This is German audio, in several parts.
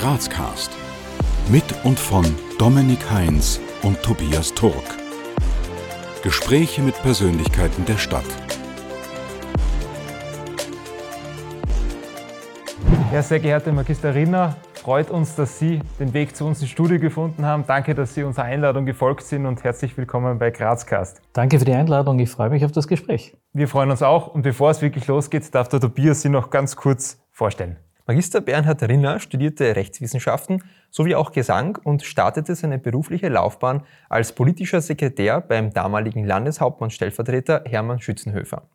Grazcast. Mit und von Dominik Heinz und Tobias Turk. Gespräche mit Persönlichkeiten der Stadt. Ja, sehr geehrte Magister Rinner, freut uns, dass Sie den Weg zu uns ins Studio gefunden haben. Danke, dass Sie unserer Einladung gefolgt sind und herzlich willkommen bei Grazcast. Danke für die Einladung, ich freue mich auf das Gespräch. Wir freuen uns auch und bevor es wirklich losgeht, darf der Tobias Sie noch ganz kurz vorstellen. Magister Bernhard Rinner studierte Rechtswissenschaften sowie auch Gesang und startete seine berufliche Laufbahn als politischer Sekretär beim damaligen Landeshauptmann-Stellvertreter Hermann Schützenhöfer.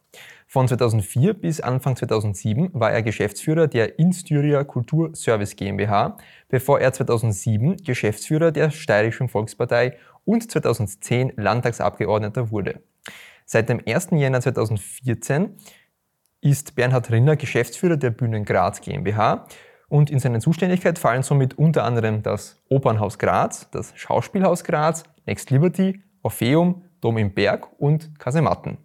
Von 2004 bis Anfang 2007 war er Geschäftsführer der Instyria Kultur Service GmbH, bevor er 2007 Geschäftsführer der Steirischen Volkspartei und 2010 Landtagsabgeordneter wurde. Seit dem 1. Jänner 2014 ist Bernhard Rinner Geschäftsführer der Bühnen Graz GmbH und in seine Zuständigkeit fallen somit unter anderem das Opernhaus Graz, das Schauspielhaus Graz, Next Liberty, Orpheum, Dom im Berg und Kasematten.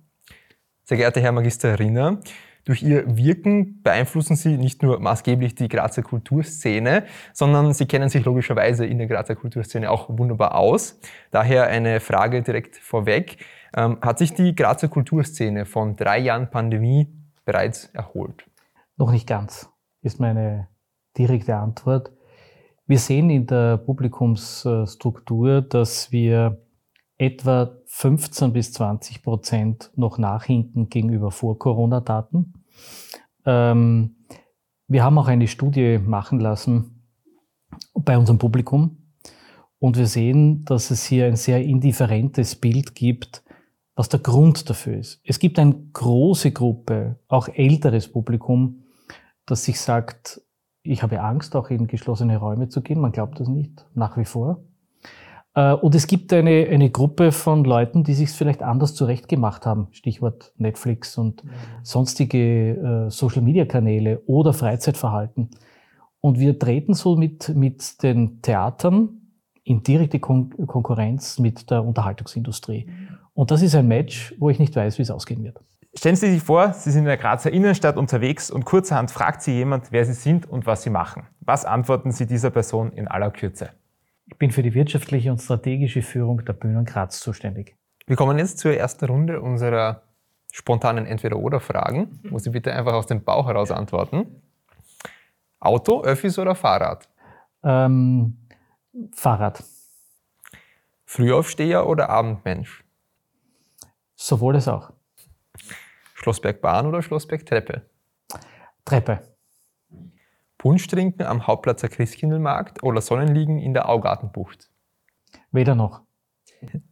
Sehr geehrter Herr Magister Rinner, durch Ihr Wirken beeinflussen Sie nicht nur maßgeblich die Grazer Kulturszene, sondern Sie kennen sich logischerweise in der Grazer Kulturszene auch wunderbar aus. Daher eine Frage direkt vorweg. Ähm, hat sich die Grazer Kulturszene von drei Jahren Pandemie bereits erholt? Noch nicht ganz, ist meine direkte Antwort. Wir sehen in der Publikumsstruktur, dass wir etwa 15 bis 20 Prozent noch nachhinken gegenüber Vor-Corona-Daten. Ähm, wir haben auch eine Studie machen lassen bei unserem Publikum und wir sehen, dass es hier ein sehr indifferentes Bild gibt, was der Grund dafür ist. Es gibt eine große Gruppe, auch älteres Publikum, das sich sagt, ich habe Angst, auch in geschlossene Räume zu gehen. Man glaubt das nicht, nach wie vor. Äh, und es gibt eine, eine Gruppe von Leuten, die sich vielleicht anders zurechtgemacht haben. Stichwort Netflix und mhm. sonstige äh, Social-Media-Kanäle oder Freizeitverhalten. Und wir treten so mit, mit den Theatern in direkte Kon Konkurrenz mit der Unterhaltungsindustrie. Mhm. Und das ist ein Match, wo ich nicht weiß, wie es ausgehen wird. Stellen Sie sich vor, Sie sind in der Grazer Innenstadt unterwegs und kurzerhand fragt Sie jemand, wer Sie sind und was Sie machen. Was antworten Sie dieser Person in aller Kürze? Ich bin für die wirtschaftliche und strategische Führung der Bühnen Graz zuständig. Wir kommen jetzt zur ersten Runde unserer spontanen Entweder-Oder-Fragen, wo Sie bitte einfach aus dem Bauch heraus antworten. Auto, Öffis oder Fahrrad? Ähm, Fahrrad. Frühaufsteher oder Abendmensch? Sowohl als auch. Schlossbergbahn oder Schlossbergtreppe? Treppe. Punsch trinken am Hauptplatzer Christkindlmarkt oder Sonnenliegen in der Augartenbucht? Weder noch.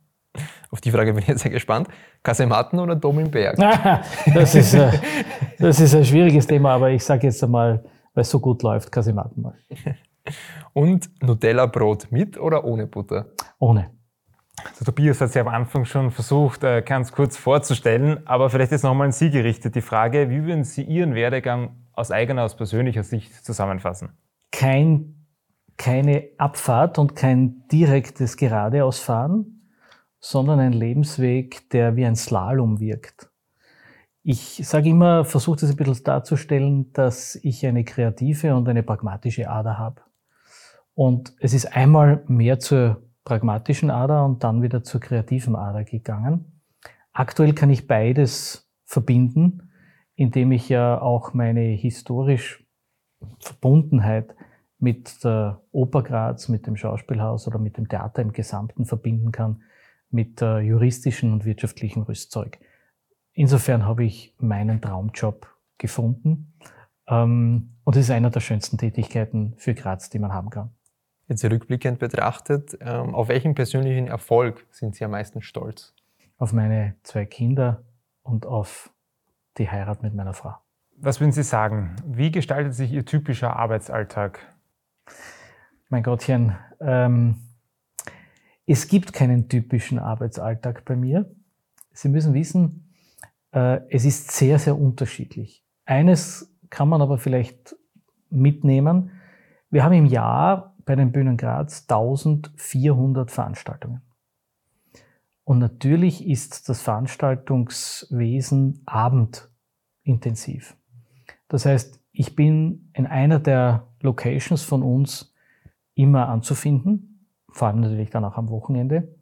Auf die Frage bin ich jetzt sehr gespannt. Kasematten oder Dom im Berg? das, ist, äh, das ist ein schwieriges Thema, aber ich sage jetzt einmal, weil es so gut läuft, Kasematten mal. Und Nutella-Brot mit oder ohne Butter? Ohne. Also Tobias hat es ja am Anfang schon versucht, äh, ganz kurz vorzustellen, aber vielleicht ist nochmal an Sie gerichtet die Frage, wie würden Sie Ihren Werdegang aus eigener, aus persönlicher Sicht zusammenfassen? Kein, keine Abfahrt und kein direktes Geradeausfahren, sondern ein Lebensweg, der wie ein Slalom wirkt. Ich sage immer, versuche das ein bisschen darzustellen, dass ich eine kreative und eine pragmatische Ader habe. Und es ist einmal mehr zur pragmatischen Ader und dann wieder zur kreativen Ader gegangen. Aktuell kann ich beides verbinden, indem ich ja auch meine historisch Verbundenheit mit der Oper Graz, mit dem Schauspielhaus oder mit dem Theater im Gesamten verbinden kann, mit äh, juristischen und wirtschaftlichen Rüstzeug. Insofern habe ich meinen Traumjob gefunden ähm, und es ist einer der schönsten Tätigkeiten für Graz, die man haben kann. Jetzt rückblickend betrachtet, ähm, auf welchen persönlichen Erfolg sind Sie am meisten stolz? Auf meine zwei Kinder und auf die Heirat mit meiner Frau. Was würden Sie sagen? Wie gestaltet sich Ihr typischer Arbeitsalltag? Mein Gottchen, ähm, es gibt keinen typischen Arbeitsalltag bei mir. Sie müssen wissen, äh, es ist sehr, sehr unterschiedlich. Eines kann man aber vielleicht mitnehmen. Wir haben im Jahr bei den Bühnen Graz 1400 Veranstaltungen. Und natürlich ist das Veranstaltungswesen abendintensiv. Das heißt, ich bin in einer der Locations von uns immer anzufinden, vor allem natürlich dann auch am Wochenende.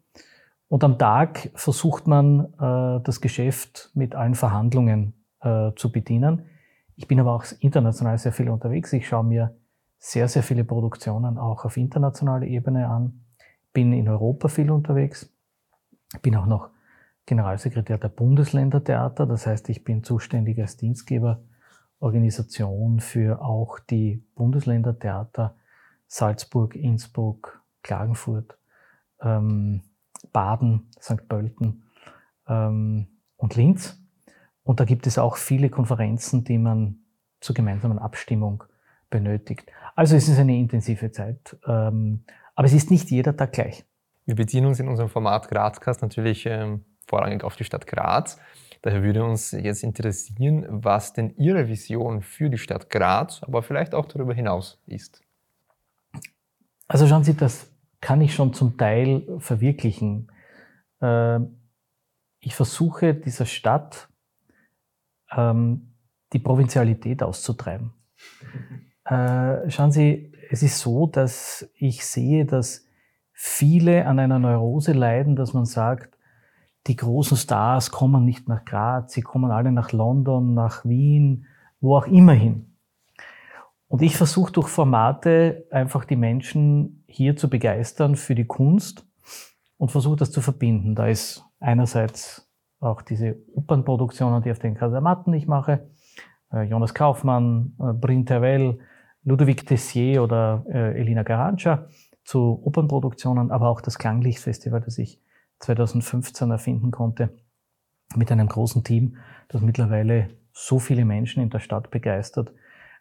Und am Tag versucht man, äh, das Geschäft mit allen Verhandlungen äh, zu bedienen. Ich bin aber auch international sehr viel unterwegs. Ich schaue mir sehr, sehr viele Produktionen auch auf internationaler Ebene an. Bin in Europa viel unterwegs. Bin auch noch Generalsekretär der Bundesländertheater. Das heißt, ich bin zuständig als Dienstgeberorganisation für auch die Bundesländertheater Salzburg, Innsbruck, Klagenfurt, ähm, Baden, St. Pölten ähm, und Linz. Und da gibt es auch viele Konferenzen, die man zur gemeinsamen Abstimmung benötigt. Also es ist eine intensive Zeit, ähm, aber es ist nicht jeder Tag gleich. Wir beziehen uns in unserem Format Grazcast natürlich ähm, vorrangig auf die Stadt Graz. Daher würde uns jetzt interessieren, was denn Ihre Vision für die Stadt Graz, aber vielleicht auch darüber hinaus ist. Also schauen Sie, das kann ich schon zum Teil verwirklichen. Ähm, ich versuche dieser Stadt ähm, die Provinzialität auszutreiben. Äh, schauen Sie, es ist so, dass ich sehe, dass viele an einer Neurose leiden, dass man sagt, die großen Stars kommen nicht nach Graz, sie kommen alle nach London, nach Wien, wo auch immer hin. Und ich versuche durch Formate einfach die Menschen hier zu begeistern für die Kunst und versuche das zu verbinden. Da ist einerseits auch diese Opernproduktionen, die auf den Kasematten ich mache, äh, Jonas Kaufmann, äh, Brin Tervel, Ludovic Tessier oder äh, Elina Garanca zu Opernproduktionen, aber auch das Klanglichtfestival, das ich 2015 erfinden konnte, mit einem großen Team, das mittlerweile so viele Menschen in der Stadt begeistert.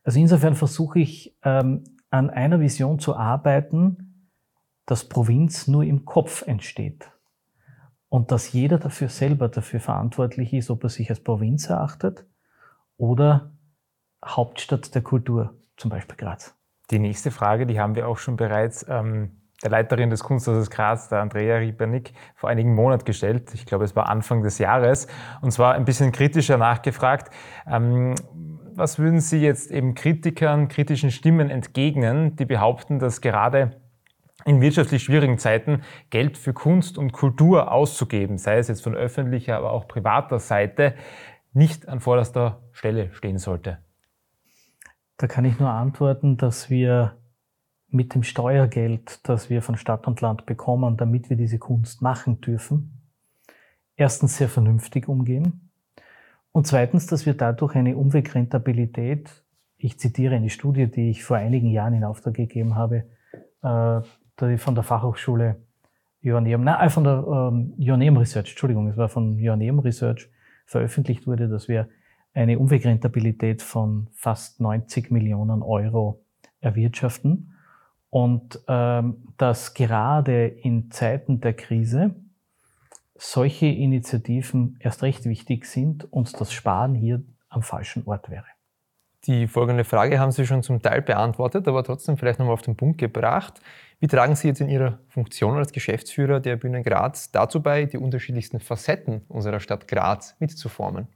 Also insofern versuche ich ähm, an einer Vision zu arbeiten, dass Provinz nur im Kopf entsteht und dass jeder dafür selber dafür verantwortlich ist, ob er sich als Provinz erachtet oder Hauptstadt der Kultur, zum Beispiel Graz. Die nächste Frage, die haben wir auch schon bereits ähm, der Leiterin des Kunsthauses Graz, der Andrea Riebernick, vor einigen Monaten gestellt. Ich glaube, es war Anfang des Jahres. Und zwar ein bisschen kritischer nachgefragt. Ähm, was würden Sie jetzt eben Kritikern, kritischen Stimmen entgegnen, die behaupten, dass gerade in wirtschaftlich schwierigen Zeiten Geld für Kunst und Kultur auszugeben, sei es jetzt von öffentlicher, aber auch privater Seite, nicht an vorderster Stelle stehen sollte? Da kann ich nur antworten, dass wir mit dem Steuergeld, das wir von Stadt und Land bekommen, damit wir diese Kunst machen dürfen, erstens sehr vernünftig umgehen und zweitens, dass wir dadurch eine Umwegrentabilität, ich zitiere eine Studie, die ich vor einigen Jahren in Auftrag gegeben habe, äh, von der Fachhochschule Joanneum, nein, von der ähm, Joanneum Research, Entschuldigung, es war von Joanneum Research veröffentlicht wurde, dass wir eine Umwegrentabilität von fast 90 Millionen Euro erwirtschaften und ähm, dass gerade in Zeiten der Krise solche Initiativen erst recht wichtig sind und das Sparen hier am falschen Ort wäre. Die folgende Frage haben Sie schon zum Teil beantwortet, aber trotzdem vielleicht nochmal auf den Punkt gebracht. Wie tragen Sie jetzt in Ihrer Funktion als Geschäftsführer der Bühne Graz dazu bei, die unterschiedlichsten Facetten unserer Stadt Graz mitzuformen?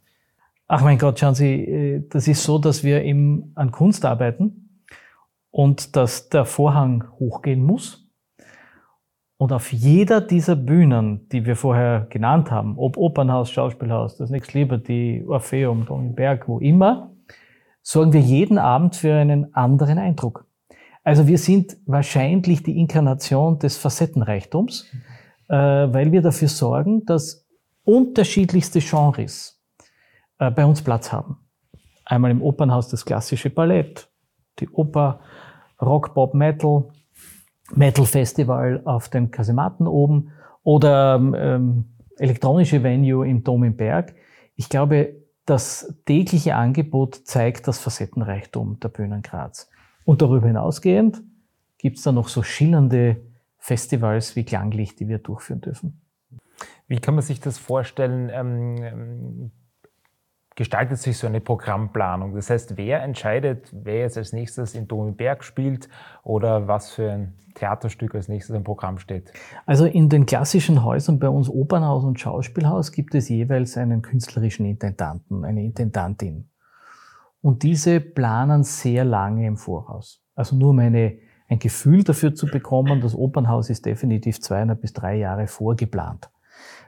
Ach mein Gott, schauen Sie, äh, das ist so, dass wir im, an Kunst arbeiten und dass der Vorhang hochgehen muss. Und auf jeder dieser Bühnen, die wir vorher genannt haben, ob Opernhaus, Schauspielhaus, das Next Liberty, Orpheum, Berg, wo immer, sorgen wir jeden Abend für einen anderen Eindruck. Also wir sind wahrscheinlich die Inkarnation des Facettenreichtums, äh, weil wir dafür sorgen, dass unterschiedlichste Genres äh, bei uns Platz haben. Einmal im Opernhaus das klassische Ballett, die Oper, Rock, Pop, Metal, Metal Festival auf den Kasematten oben oder ähm, elektronische Venue im Dom im Berg. Ich glaube, das tägliche Angebot zeigt das Facettenreichtum der Bühnen Graz. Und darüber hinausgehend gibt es da noch so schillernde Festivals wie Klanglicht, die wir durchführen dürfen. Wie kann man sich das vorstellen? Ähm, ähm gestaltet sich so eine Programmplanung? Das heißt, wer entscheidet, wer jetzt als nächstes in Domenberg spielt oder was für ein Theaterstück als nächstes im Programm steht? Also in den klassischen Häusern bei uns Opernhaus und Schauspielhaus gibt es jeweils einen künstlerischen Intendanten, eine Intendantin. Und diese planen sehr lange im Voraus. Also nur um eine, ein Gefühl dafür zu bekommen. Das Opernhaus ist definitiv zweieinhalb bis drei Jahre vorgeplant.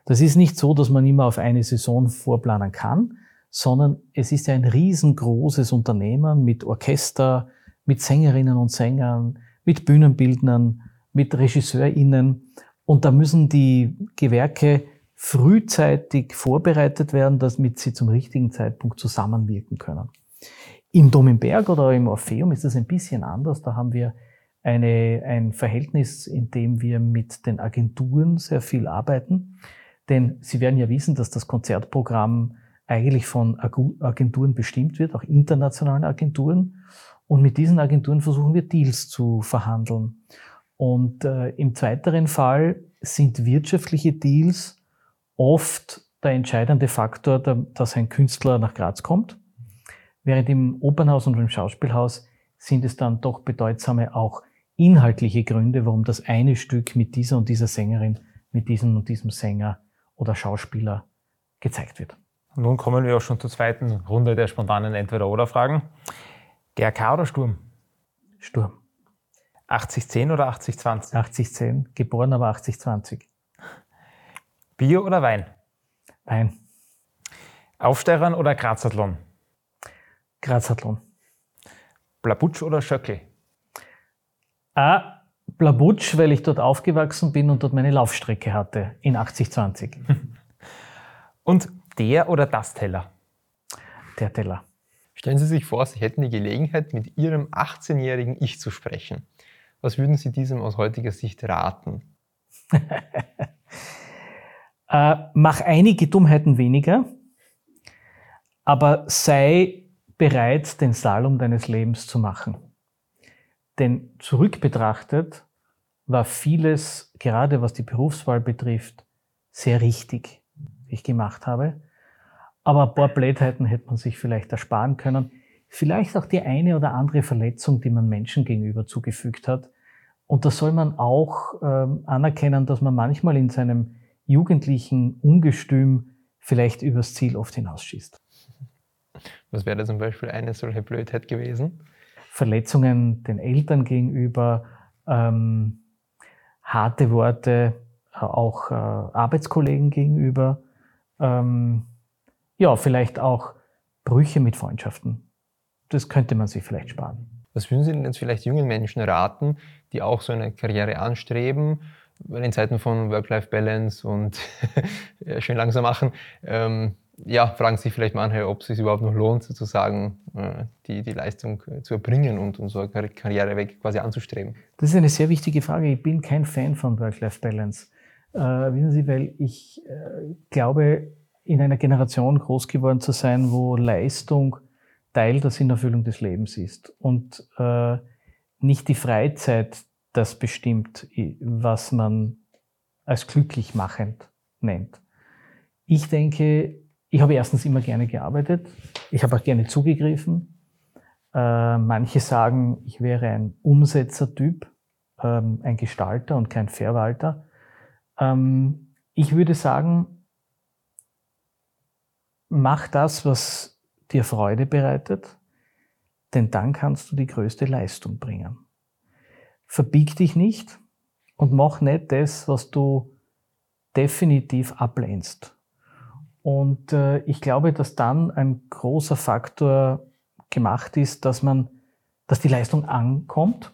Das ist nicht so, dass man immer auf eine Saison vorplanen kann, sondern es ist ja ein riesengroßes Unternehmen mit Orchester, mit Sängerinnen und Sängern, mit Bühnenbildnern, mit RegisseurInnen. Und da müssen die Gewerke frühzeitig vorbereitet werden, damit sie zum richtigen Zeitpunkt zusammenwirken können. Im Domenberg oder im Orpheum ist das ein bisschen anders. Da haben wir eine, ein Verhältnis, in dem wir mit den Agenturen sehr viel arbeiten. Denn Sie werden ja wissen, dass das Konzertprogramm eigentlich von Agenturen bestimmt wird, auch internationalen Agenturen. Und mit diesen Agenturen versuchen wir Deals zu verhandeln. Und äh, im zweiteren Fall sind wirtschaftliche Deals oft der entscheidende Faktor, dass ein Künstler nach Graz kommt. Während im Opernhaus und im Schauspielhaus sind es dann doch bedeutsame auch inhaltliche Gründe, warum das eine Stück mit dieser und dieser Sängerin, mit diesem und diesem Sänger oder Schauspieler gezeigt wird. Nun kommen wir auch schon zur zweiten Runde der spontanen Entweder-Oder-Fragen. GRK oder Sturm? Sturm. 80-10 oder 80-20? 80-10, geboren aber 80-20. Bier oder Wein? Wein. Aufsteirern oder Grazathlon? Grazathlon. Blabutsch oder Schöckl? Ah, Blabutsch, weil ich dort aufgewachsen bin und dort meine Laufstrecke hatte in 80-20. und der oder das Teller? Der Teller. Stellen Sie sich vor, Sie hätten die Gelegenheit, mit Ihrem 18-jährigen Ich zu sprechen. Was würden Sie diesem aus heutiger Sicht raten? äh, mach einige Dummheiten weniger, aber sei bereit, den Salom deines Lebens zu machen. Denn zurückbetrachtet war vieles, gerade was die Berufswahl betrifft, sehr richtig, wie ich gemacht habe. Aber ein paar Blödheiten hätte man sich vielleicht ersparen können. Vielleicht auch die eine oder andere Verletzung, die man Menschen gegenüber zugefügt hat. Und da soll man auch ähm, anerkennen, dass man manchmal in seinem jugendlichen Ungestüm vielleicht übers Ziel oft hinausschießt. Was wäre da zum Beispiel eine solche Blödheit gewesen? Verletzungen den Eltern gegenüber, ähm, harte Worte auch äh, Arbeitskollegen gegenüber, ähm, ja, vielleicht auch Brüche mit Freundschaften. Das könnte man sich vielleicht sparen. Was würden Sie denn jetzt vielleicht jungen Menschen raten, die auch so eine Karriere anstreben, in Zeiten von Work-Life-Balance und schön langsam machen? Ähm, ja, fragen sich vielleicht manche, ob es sich überhaupt noch lohnt, sozusagen äh, die, die Leistung äh, zu erbringen und, und so eine Karriereweg quasi anzustreben. Das ist eine sehr wichtige Frage. Ich bin kein Fan von Work-Life-Balance. Äh, wissen Sie, weil ich äh, glaube, in einer Generation groß geworden zu sein, wo Leistung Teil der Sinnerfüllung des Lebens ist und äh, nicht die Freizeit das bestimmt, was man als glücklich machend nennt. Ich denke, ich habe erstens immer gerne gearbeitet. Ich habe auch gerne zugegriffen. Äh, manche sagen, ich wäre ein Umsetzertyp, ähm, ein Gestalter und kein Verwalter. Ähm, ich würde sagen, mach das, was dir Freude bereitet, denn dann kannst du die größte Leistung bringen. Verbieg dich nicht und mach nicht das, was du definitiv ablehnst. Und äh, ich glaube, dass dann ein großer Faktor gemacht ist, dass man, dass die Leistung ankommt,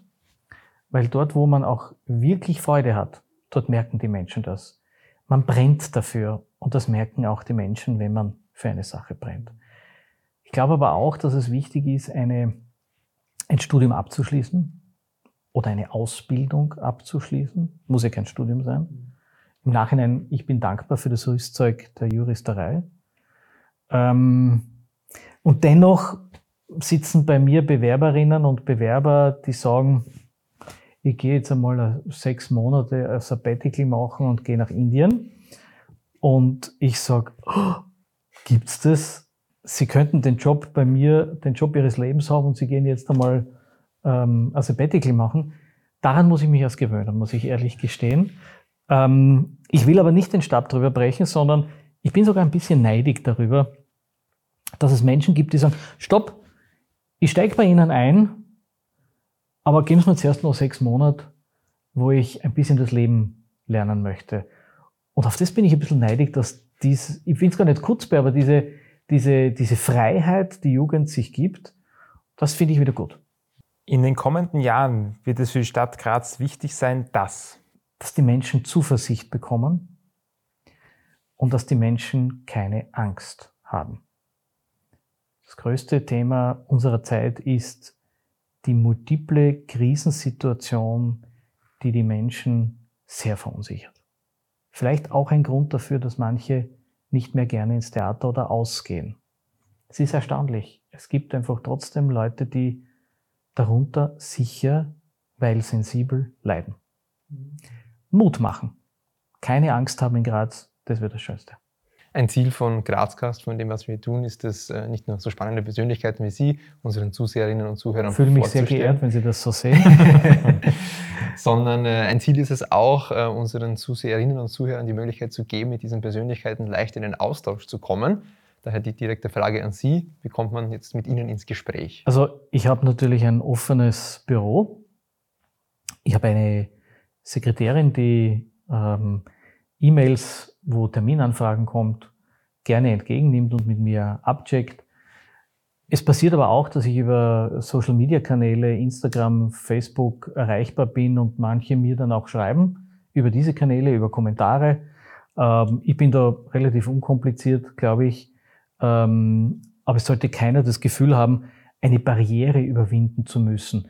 weil dort, wo man auch wirklich Freude hat, dort merken die Menschen das. Man brennt dafür und das merken auch die Menschen, wenn man für eine Sache brennt. Ich glaube aber auch, dass es wichtig ist, eine, ein Studium abzuschließen oder eine Ausbildung abzuschließen. Muss ja kein Studium sein im Nachhinein, ich bin dankbar für das Rüstzeug der Juristerei. Ähm, und dennoch sitzen bei mir Bewerberinnen und Bewerber, die sagen, ich gehe jetzt einmal sechs Monate ein Sabbatical machen und gehe nach Indien. Und ich sage, oh, gibt's das? Sie könnten den Job bei mir, den Job Ihres Lebens haben und Sie gehen jetzt einmal ähm, ein Sabbatical machen. Daran muss ich mich erst gewöhnen, muss ich ehrlich gestehen. Ähm, ich will aber nicht den Stab drüber brechen, sondern ich bin sogar ein bisschen neidig darüber, dass es Menschen gibt, die sagen, stopp, ich steige bei Ihnen ein, Aber geben Sie mir zuerst noch sechs Monate, wo ich ein bisschen das Leben lernen möchte. Und auf das bin ich ein bisschen neidig, dass dies, ich finde es gar nicht kurzbar, aber diese, diese, diese Freiheit, die Jugend sich gibt, das finde ich wieder gut. In den kommenden Jahren wird es für die Stadt Graz wichtig sein, dass dass die Menschen Zuversicht bekommen und dass die Menschen keine Angst haben. Das größte Thema unserer Zeit ist die multiple Krisensituation, die die Menschen sehr verunsichert. Vielleicht auch ein Grund dafür, dass manche nicht mehr gerne ins Theater oder ausgehen. Es ist erstaunlich. Es gibt einfach trotzdem Leute, die darunter sicher, weil sensibel leiden. Mut machen. Keine Angst haben in Graz, das wird das Schönste. Ein Ziel von Grazcast, von dem, was wir tun, ist es, äh, nicht nur so spannende Persönlichkeiten wie Sie, unseren Zuseherinnen und Zuhörern Ich fühle mich sehr geehrt, wenn Sie das so sehen. sondern äh, ein Ziel ist es auch, äh, unseren Zuseherinnen und Zuhörern die Möglichkeit zu geben, mit diesen Persönlichkeiten leicht in den Austausch zu kommen. Daher die direkte Frage an Sie, wie kommt man jetzt mit Ihnen ins Gespräch? Also ich habe natürlich ein offenes Büro. Ich habe eine Sekretärin, die ähm, E-Mails, wo Terminanfragen kommt, gerne entgegennimmt und mit mir abcheckt. Es passiert aber auch, dass ich über Social-Media-Kanäle, Instagram, Facebook erreichbar bin und manche mir dann auch schreiben über diese Kanäle, über Kommentare. Ähm, ich bin da relativ unkompliziert, glaube ich. Ähm, aber es sollte keiner das Gefühl haben, eine Barriere überwinden zu müssen.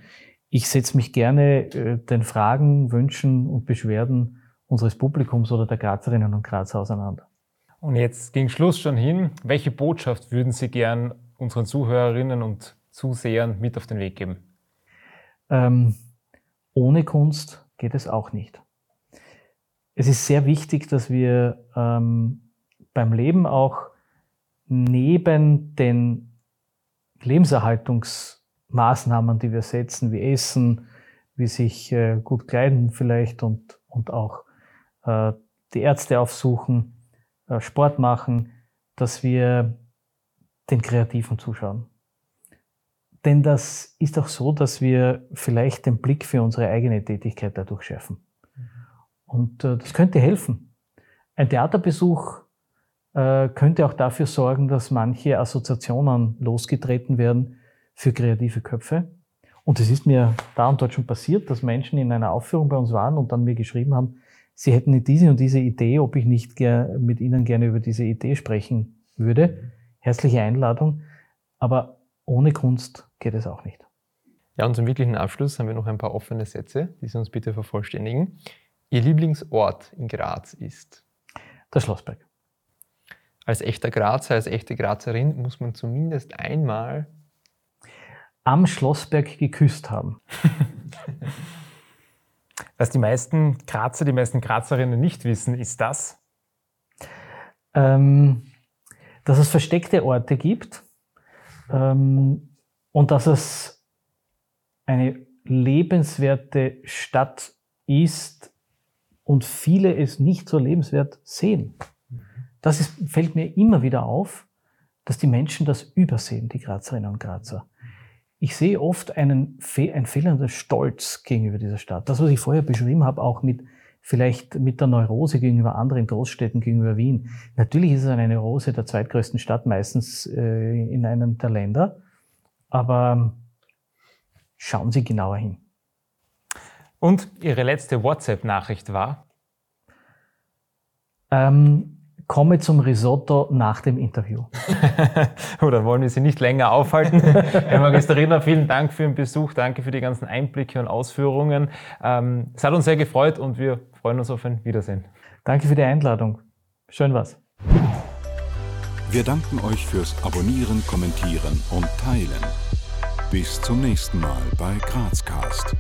Ich setze mich gerne äh, den Fragen, Wünschen und Beschwerden unseres Publikums oder der Grazerinnen und Grazer auseinander. Und jetzt ging Schluss schon hin. Welche Botschaft würden Sie gern unseren Zuhörerinnen und Zusehern mit auf den Weg geben? Ähm, ohne Kunst geht es auch nicht. Es ist sehr wichtig, dass wir ähm, beim Leben auch neben den Lebenserhaltungs- Maßnahmen, die wir setzen, wie Essen, wie sich äh, gut kleiden vielleicht und, und auch äh, die Ärzte aufsuchen, äh, Sport machen, dass wir den Kreativen zuschauen. Denn das ist auch so, dass wir vielleicht den Blick für unsere eigene Tätigkeit dadurch schärfen. Und äh, das könnte helfen. Ein Theaterbesuch äh, könnte auch dafür sorgen, dass manche Assoziationen losgetreten werden, für kreative Köpfe. Und es ist mir da und dort schon passiert, dass Menschen in einer Aufführung bei uns waren und dann mir geschrieben haben, sie hätten diese und diese Idee, ob ich nicht mit ihnen gerne über diese Idee sprechen würde. Herzliche Einladung. Aber ohne Kunst geht es auch nicht. Ja, und zum wirklichen Abschluss haben wir noch ein paar offene Sätze, die Sie uns bitte vervollständigen. Ihr Lieblingsort in Graz ist? Der Schlossberg. Als echter Grazer, als echte Grazerin muss man zumindest einmal am Schlossberg geküsst haben. Was die meisten Grazer, die meisten Grazerinnen nicht wissen, ist das? Ähm, dass es versteckte Orte gibt ähm, und dass es eine lebenswerte Stadt ist und viele es nicht so lebenswert sehen. Das ist, fällt mir immer wieder auf, dass die Menschen das übersehen, die Grazerinnen und Grazer ich sehe oft einen, ein fehlender Stolz gegenüber dieser Stadt. Das, was ich vorher beschrieben habe, auch mit vielleicht mit der Neurose gegenüber anderen Großstädten, gegenüber Wien. Natürlich ist es eine Neurose der zweitgrößten Stadt, meistens äh, in einem der Länder. Aber schauen Sie genauer hin. Und Ihre letzte WhatsApp-Nachricht war? Ähm, komme zum Risotto nach dem Interview. dann wollen wir Sie nicht länger aufhalten. Herr Magisteriner, vielen Dank für den Besuch, danke für die ganzen Einblicke und Ausführungen. Ähm, es hat uns sehr gefreut und wir freuen uns auf ein Wiedersehen. Danke für die Einladung. Schön was. Wir danken euch fürs Abonnieren, Kommentieren und Teilen. Bis zum nächsten Mal bei Grazcast.